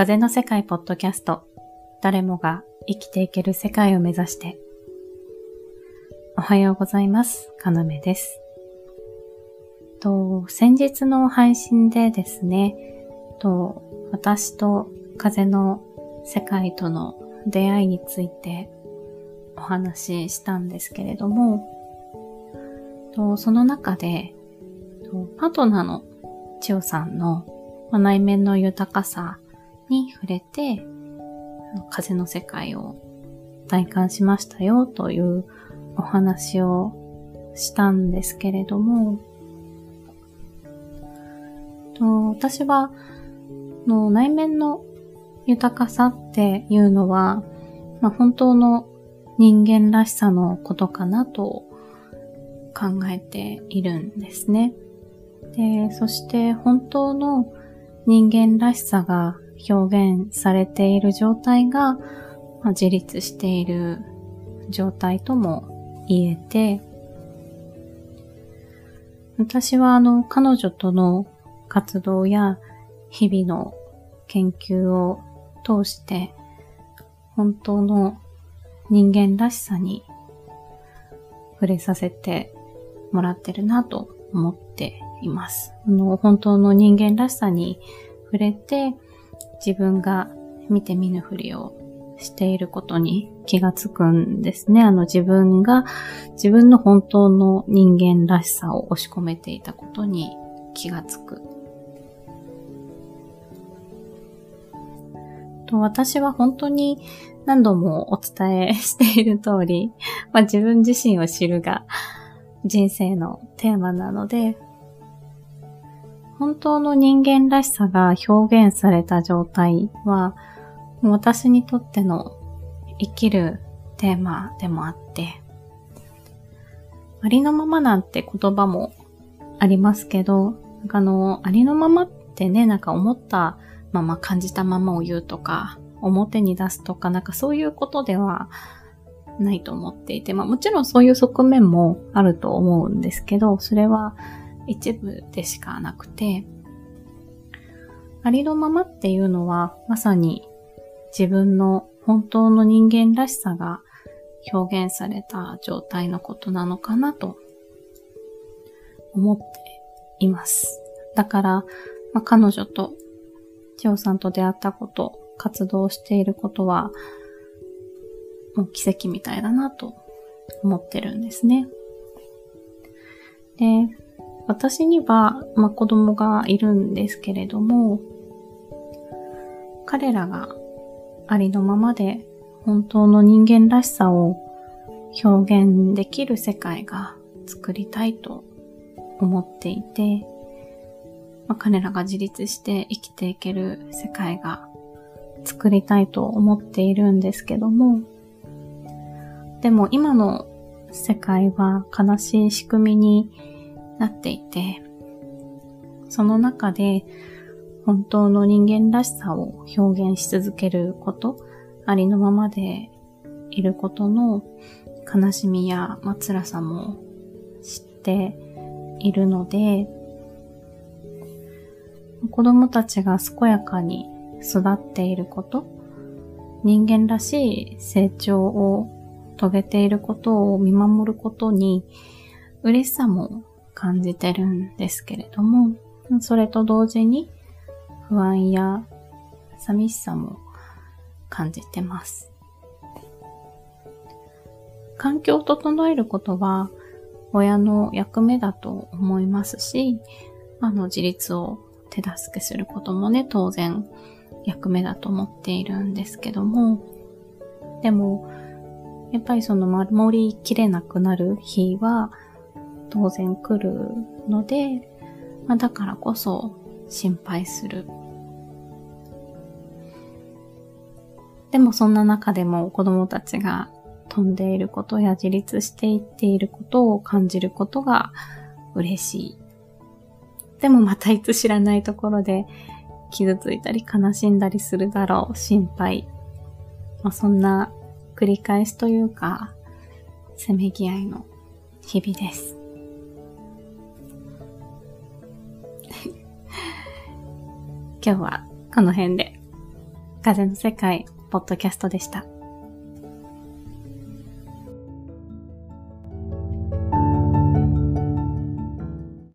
風の世界ポッドキャスト。誰もが生きていける世界を目指して。おはようございます。かなめです。と、先日の配信でですね、と、私と風の世界との出会いについてお話ししたんですけれども、とその中で、とパートナーの千代さんの内面の豊かさに触れて、風の世界を体感しましたよというお話をしたんですけれども、と私はの内面の豊かさっていうのは、まあ、本当の人間らしさのことかなと考えているんですね。で、そして本当の人間らしさが表現されている状態が、まあ、自立している状態とも言えて、私はあの彼女との活動や日々の研究を通して本当の人間らしさに触れさせてもらってるなと思っています。あの本当の人間らしさに触れて自分が見て見ぬふりをしていることに気がつくんですね。あの自分が自分の本当の人間らしさを押し込めていたことに気がつく。と私は本当に何度もお伝えしている通り、まあ、自分自身を知るが人生のテーマなので、本当の人間らしさが表現された状態は、私にとっての生きるテーマでもあって、ありのままなんて言葉もありますけど、あの、ありのままってね、なんか思ったまま感じたままを言うとか、表に出すとか、なんかそういうことではないと思っていて、まあもちろんそういう側面もあると思うんですけど、それは一部でしかなくて、ありのままっていうのはまさに自分の本当の人間らしさが表現された状態のことなのかなと思っています。だから、まあ、彼女と千代さんと出会ったこと、活動していることは、もう奇跡みたいだなと思ってるんですね。で、私には、まあ、子供がいるんですけれども、彼らがありのままで本当の人間らしさを表現できる世界が作りたいと思っていて、まあ、彼らが自立して生きていける世界が作りたいと思っているんですけども、でも今の世界は悲しい仕組みになっていて、その中で本当の人間らしさを表現し続けること、ありのままでいることの悲しみや、ま辛さも知っているので、子供たちが健やかに育っていること、人間らしい成長を遂げていることを見守ることに嬉しさも感じてるんですけれども、それと同時に不安や寂しさも感じてます。環境を整えることは親の役目だと思いますし、あの自立を手助けすることもね、当然役目だと思っているんですけども、でも、やっぱりその守りきれなくなる日は、当然来るので、まあ、だからこそ心配する。でもそんな中でも子供たちが飛んでいることや自立していっていることを感じることが嬉しい。でもまたいつ知らないところで傷ついたり悲しんだりするだろう、心配。まあ、そんな繰り返しというか、せめぎ合いの日々です。今日はこの辺で風の世界、ポッドキャストでした。